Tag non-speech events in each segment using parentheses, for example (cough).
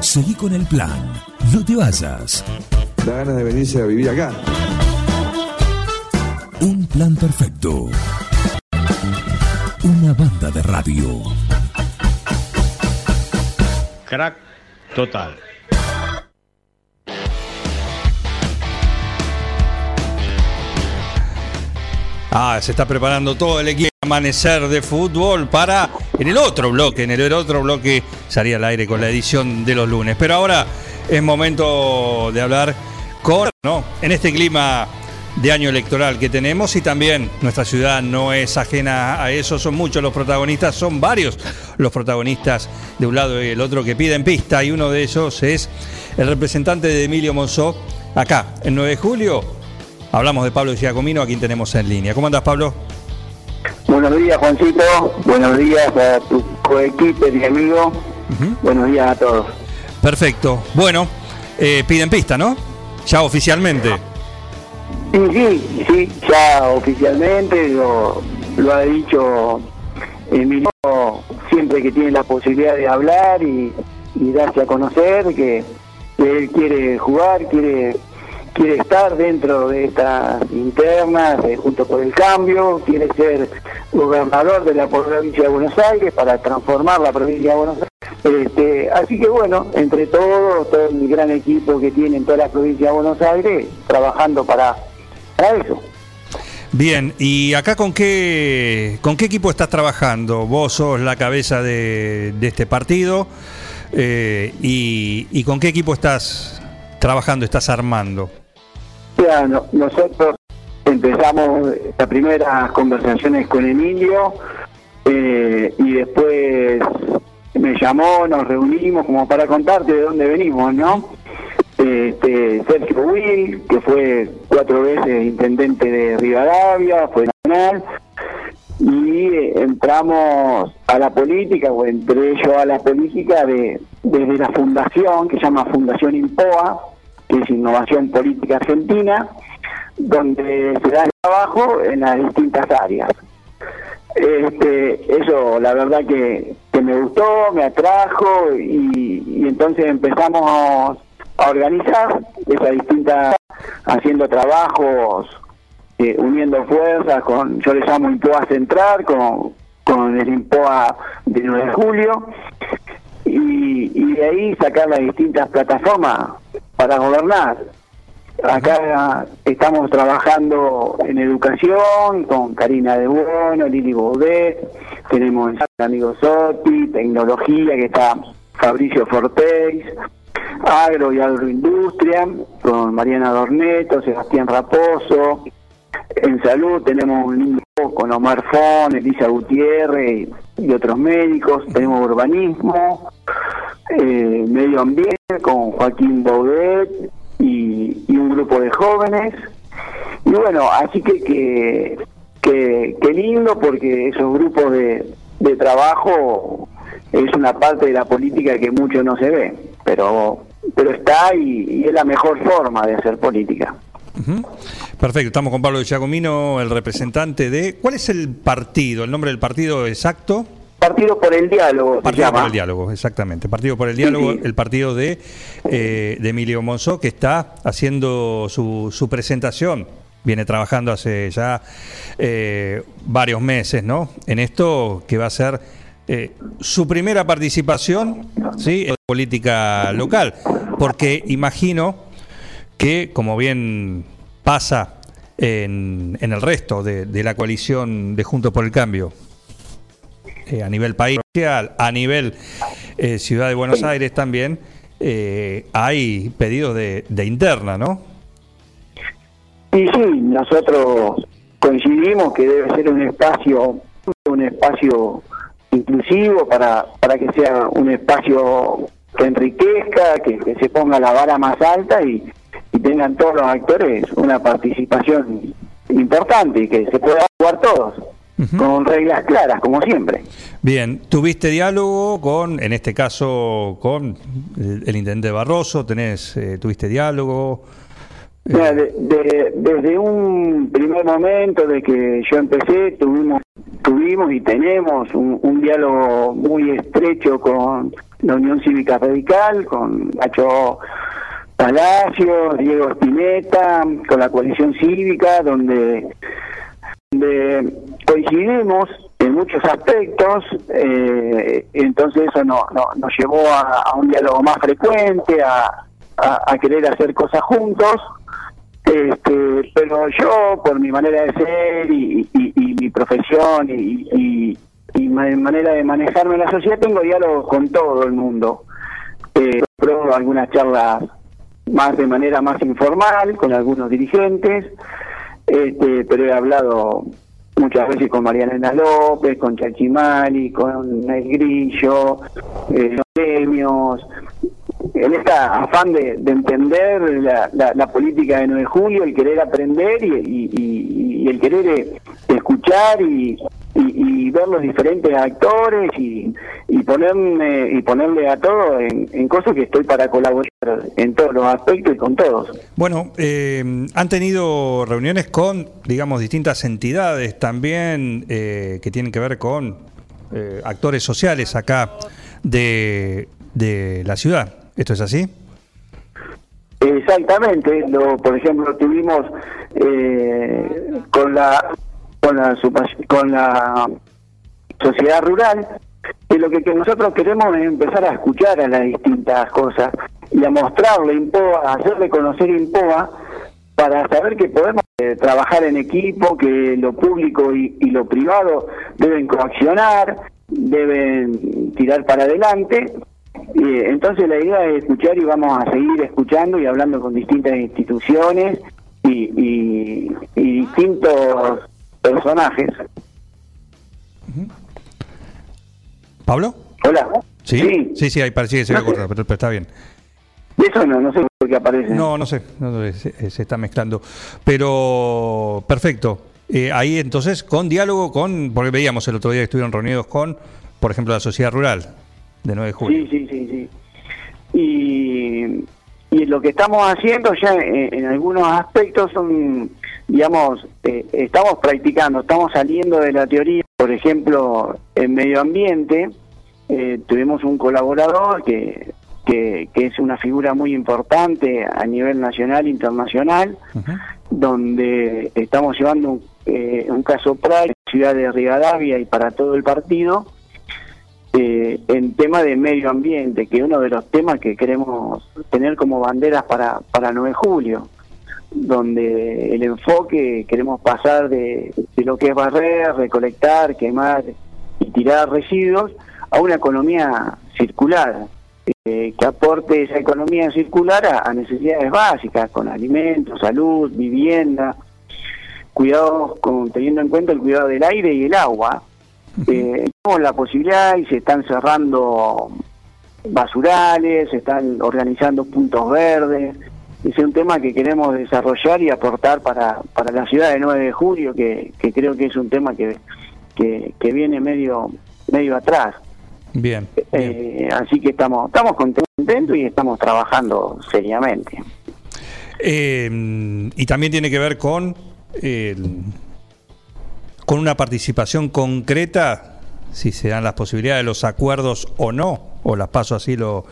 Seguí con el plan. No te vayas. Da ganas de venirse a vivir acá. Un plan perfecto. Una banda de radio. Crack total. Ah, se está preparando todo el equipo Amanecer de Fútbol para en el otro bloque, en el otro bloque salía al aire con la edición de los lunes. Pero ahora es momento de hablar con, ¿no? En este clima de año electoral que tenemos y también nuestra ciudad no es ajena a eso, son muchos los protagonistas, son varios los protagonistas de un lado y el otro que piden pista y uno de ellos es el representante de Emilio Monzó acá, en 9 de julio. Hablamos de Pablo Giacomino, a quien tenemos en línea. ¿Cómo andas, Pablo? Buenos días, Juancito. Buenos días a tu coequipe y amigo. Buenos días a todos. Perfecto. Bueno, eh, piden pista, ¿no? Ya oficialmente. Sí, sí, sí, ya oficialmente lo, lo ha dicho Emilio siempre que tiene la posibilidad de hablar y, y darse a conocer que, que él quiere jugar, quiere quiere estar dentro de estas internas Junto por el Cambio, quiere ser gobernador de la provincia de Buenos Aires para transformar la provincia de Buenos Aires. Este, así que bueno, entre todos, todo el gran equipo que tiene en toda la provincia de Buenos Aires, trabajando para, para eso. Bien, ¿y acá con qué, con qué equipo estás trabajando? Vos sos la cabeza de, de este partido eh, y, y con qué equipo estás trabajando, estás armando? Ya, no- nosotros empezamos las primeras conversaciones con Emilio eh, y después me llamó, nos reunimos como para contarte de dónde venimos, ¿no? Este, Sergio Will, que fue cuatro veces intendente de Rivadavia, fue nacional, y eh, entramos a la política, o entré yo a la política de, desde la fundación, que se llama Fundación IMPOA, que es Innovación Política Argentina, donde se da el trabajo en las distintas áreas. Este, eso la verdad que, me gustó, me atrajo y, y entonces empezamos a organizar esas distintas, haciendo trabajos, eh, uniendo fuerzas con, yo le llamo IMPOA Central, con, con el IMPOA de 9 de julio, y, y de ahí sacar las distintas plataformas para gobernar. Acá estamos trabajando en educación con Karina de Bueno, Lili Baudet, tenemos el amigo Sotti, tecnología que está Fabricio Fortéis, agro y agroindustria con Mariana Dorneto, Sebastián Raposo, en salud tenemos un lindo con Omar Fon, Elisa Gutiérrez y, otros médicos, tenemos urbanismo, eh, medio ambiente con Joaquín Baudet y, un grupo de jóvenes. Y bueno, así que que, que, lindo porque esos grupos de, de trabajo es una parte de la política que mucho no se ve, pero pero está y, es la mejor forma de hacer política. Perfecto, estamos con Pablo Giacomino, el representante de... ¿Cuál es el partido, el nombre del partido exacto? Partido por el diálogo. se Partido llama. por el diálogo, exactamente. Partido por el diálogo, sí. el partido de, eh, de Emilio Monzó, que está haciendo su, su presentación. Viene trabajando hace ya eh, varios meses, ¿no? En esto que va a ser eh, su primera participación, ¿sí? En política local. Porque imagino que, como bien pasa en, en el resto de, de la coalición de Juntos por el Cambio, eh, a nivel país, a nivel eh, Ciudad de Buenos Aires también, eh, hay pedidos de, de interna, ¿no? Y sí, nosotros coincidimos que debe ser un espacio, un espacio inclusivo para, para que sea un espacio que enriquezca, que, que se ponga la vara más alta y, y tengan todos los actores una participación importante y que se pueda jugar todos, con reglas claras, como siempre. Bien, tuviste diálogo con, en este caso, con el, el intendente Barroso, tenés, eh, tuviste diálogo. eh, Mira, de- de- desde un primer momento de que yo empecé, tuvimos, tuvimos y tenemos un, un diálogo muy estrecho con, la Unión Cívica Radical, con Nacho Palacio, Diego Spinetta, con la coalición cívica, donde, donde coincidimos en muchos aspectos, eh, entonces eso no, no, nos llevó a, un diálogo más frecuente, a, a, querer hacer cosas juntos, este, pero yo por mi manera de ser y, mi profesión y, y, manera de manejarme en la sociedad tengo diálogo con todo el mundo. Eh, algunas charlas más de manera más informal con algunos dirigentes, este, pero he hablado muchas veces con Mariana López, con Chachimali, con El Grillo, eh, los premios, en esta afán de, entender la, política de 9 de julio, el querer aprender y, el querer eh, escuchar y, ver los diferentes actores y, ponerme y ponerle a todo en, cosas que estoy para colaborar en todos los aspectos y con todos. Bueno, eh, han tenido reuniones con, digamos, distintas entidades también eh, que tienen que ver con actores sociales acá de, de la ciudad. ¿Esto es así? Exactamente. Lo, por ejemplo, tuvimos eh, con la con la con la sociedad rural y lo que, nosotros queremos es empezar a escuchar a las distintas cosas y a mostrarle IMPOA, a hacerle conocer IMPOA para saber que podemos eh, trabajar en equipo, que lo público y, y lo privado deben coaccionar, deben tirar para adelante. Y entonces la idea es escuchar y vamos a seguir escuchando y hablando con distintas instituciones y, distintos personajes. ¿Pablo? Hola. Sí, sí, sí, ahí parecía que se había pero, está bien. Eso no, no sé por qué aparece. No, no sé, se, está mezclando. Pero, perfecto. Eh, ahí entonces, con diálogo con, porque veíamos el otro día que estuvieron reunidos con, por ejemplo, la sociedad rural de 9 de julio. Sí, sí, sí, sí. Y, y lo que estamos haciendo ya en, algunos aspectos son, digamos, eh, estamos practicando, estamos saliendo de la teoría, por ejemplo, en medio ambiente, eh, tuvimos un colaborador que, que, es una figura muy importante a nivel nacional e internacional, donde estamos llevando un, eh, un caso práctico en la ciudad de Rivadavia y para todo el partido, eh, en tema de medio ambiente, que es uno de los temas que queremos tener como banderas para, para 9 de julio, donde el enfoque queremos pasar de, lo que es barrer, recolectar, quemar y tirar residuos a una economía circular, eh, que aporte esa economía circular a, necesidades básicas, con alimentos, salud, vivienda, cuidados, con, teniendo en cuenta el cuidado del aire y el agua, eh, tenemos la posibilidad y se están cerrando basurales, se están organizando puntos verdes. Es un tema que queremos desarrollar y aportar para, para la ciudad de 9 de julio, que, creo que es un tema que, que, viene medio, medio atrás. Bien. Eh, así que estamos, estamos contentos y estamos trabajando seriamente. Eh, y también tiene que ver con con una participación concreta, si se dan las posibilidades de los acuerdos o no, o las pasos así lo,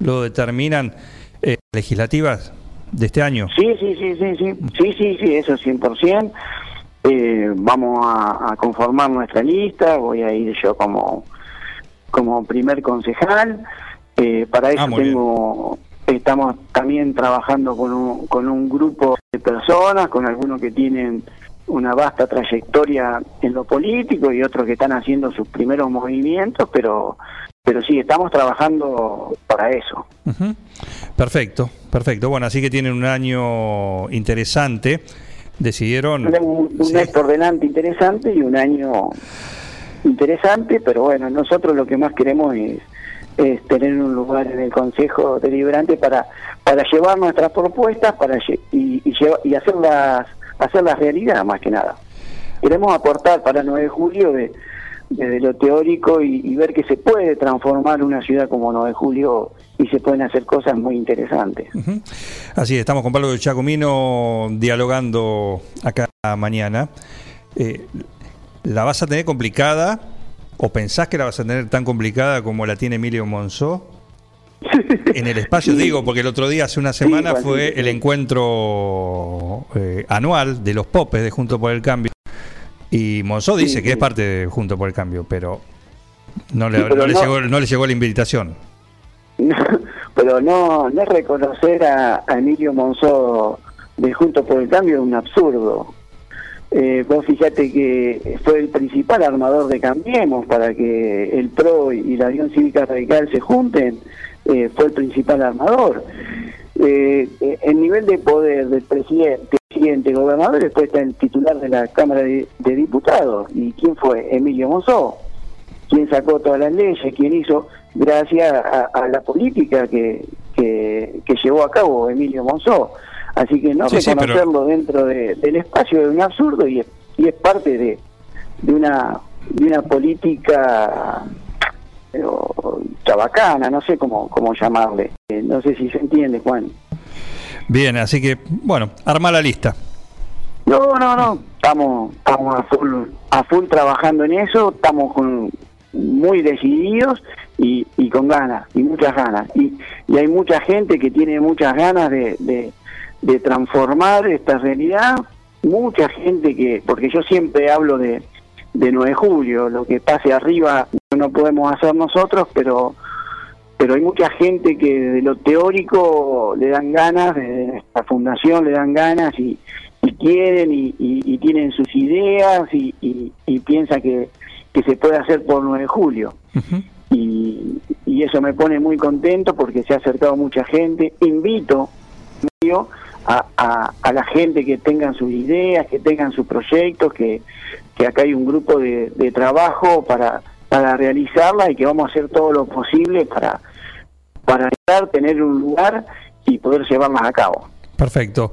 lo determinan, eh, legislativas de este año. Sí, sí, sí, sí, sí, sí, sí, sí, eso 100%. Eh, vamos a, conformar nuestra lista, voy a ir yo como, como primer concejal. Eh, para ah, eso tengo, estamos también trabajando con un, con un grupo de personas, con algunos que tienen una vasta trayectoria en lo político y otros que están haciendo sus primeros movimientos, pero pero sí, estamos trabajando para eso. Perfecto, perfecto. Bueno, así que tienen un año interesante. Decidieron... Un, mes por delante interesante y un año interesante, pero bueno, nosotros lo que más queremos es, tener un lugar en el Consejo Deliberante para, para llevar nuestras propuestas para y, y, y hacerlas la realidad más que nada. Queremos aportar para 9 de julio de, desde lo teórico y, ver que se puede transformar una ciudad como 9 de julio y se pueden hacer cosas muy interesantes. Así estamos con Pablo Chacomino dialogando acá mañana. Eh, ¿La vas a tener complicada ¿O pensás que la vas a tener tan complicada como la tiene Emilio Monzó? (laughs) En el espacio, digo, porque el otro día, hace una semana, Sí, fue el encuentro eh, anual de los popes de Junto por el Cambio. Y Monzó dice Sí, que es parte de Junto por el Cambio, pero no le, pero no le no- llegó, no le llegó la invitación. (laughs) pero no, no reconocer a, a Emilio Monzó de Juntos por el Cambio es un absurdo. Eh, vos fíjate que fue el principal armador de Cambiemos para que el PRO y la Unión Cívica Radical se junten, eh, fue el principal armador. Eh, eh, el nivel de poder del presidente, presidente, gobernador, después está el titular de la Cámara de, de Diputados. ¿Y quién fue? Emilio Monzó quién sacó todas las leyes, quién hizo, gracias a, a la política que, que, que llevó a cabo Emilio Monzó. Así que no Sí, sí, pero- reconocerlo dentro de- del espacio es un absurdo y es, y es parte de, de una de una política eh, o chabacana, no sé cómo, cómo llamarle. Eh, no sé si se entiende, Juan. Bien, así que, bueno, arma la lista. No, no, no. Estamos, estamos a full, a full trabajando en eso. Estamos con, muy decididos y, y con ganas, y muchas ganas. Y, y hay mucha gente que tiene muchas ganas de, de, transformar esta realidad. Mucha gente que, porque yo siempre hablo de, de 9 de julio, lo que pase arriba no podemos hacer nosotros, pero pero hay mucha gente que de lo teórico le dan ganas, de nuestra fundación le dan ganas y, y quieren y, y- y tienen sus ideas y, y, y piensan que, que se puede hacer por 9 de julio. Y, y eso me pone muy contento porque se ha acercado mucha gente. Invito yo, a, a, a la gente que tengan sus ideas, que tengan sus proyectos, que, que acá hay un grupo de, de trabajo para, para realizarla y que vamos a hacer todo lo posible para, para lograr tener un lugar y poder llevarlas a cabo. Perfecto.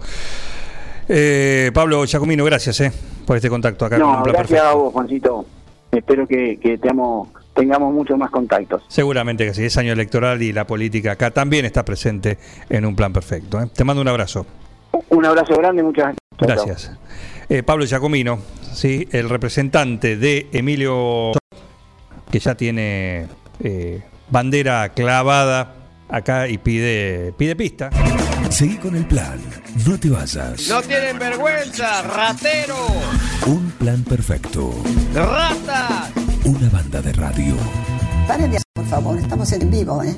Eh, Pablo Giacomino, gracias eh, por este contacto acá No, gracias a vos, Juancito. Espero que, que tengamos, tengamos muchos más contactos. Seguramente que sí, es año electoral y la política acá también está presente en un plan perfecto. ¿eh? Te mando un abrazo. Un abrazo grande, muchas. Gracias. Eh, Pablo Giacomino, sí, el representante de Emilio, que ya tiene eh, bandera clavada acá y pide, pide pista. Seguí con el plan. No te vayas. No tienen vergüenza, ratero, Un plan perfecto. rata. Una banda de radio. Paren de por favor, estamos en vivo, ¿eh?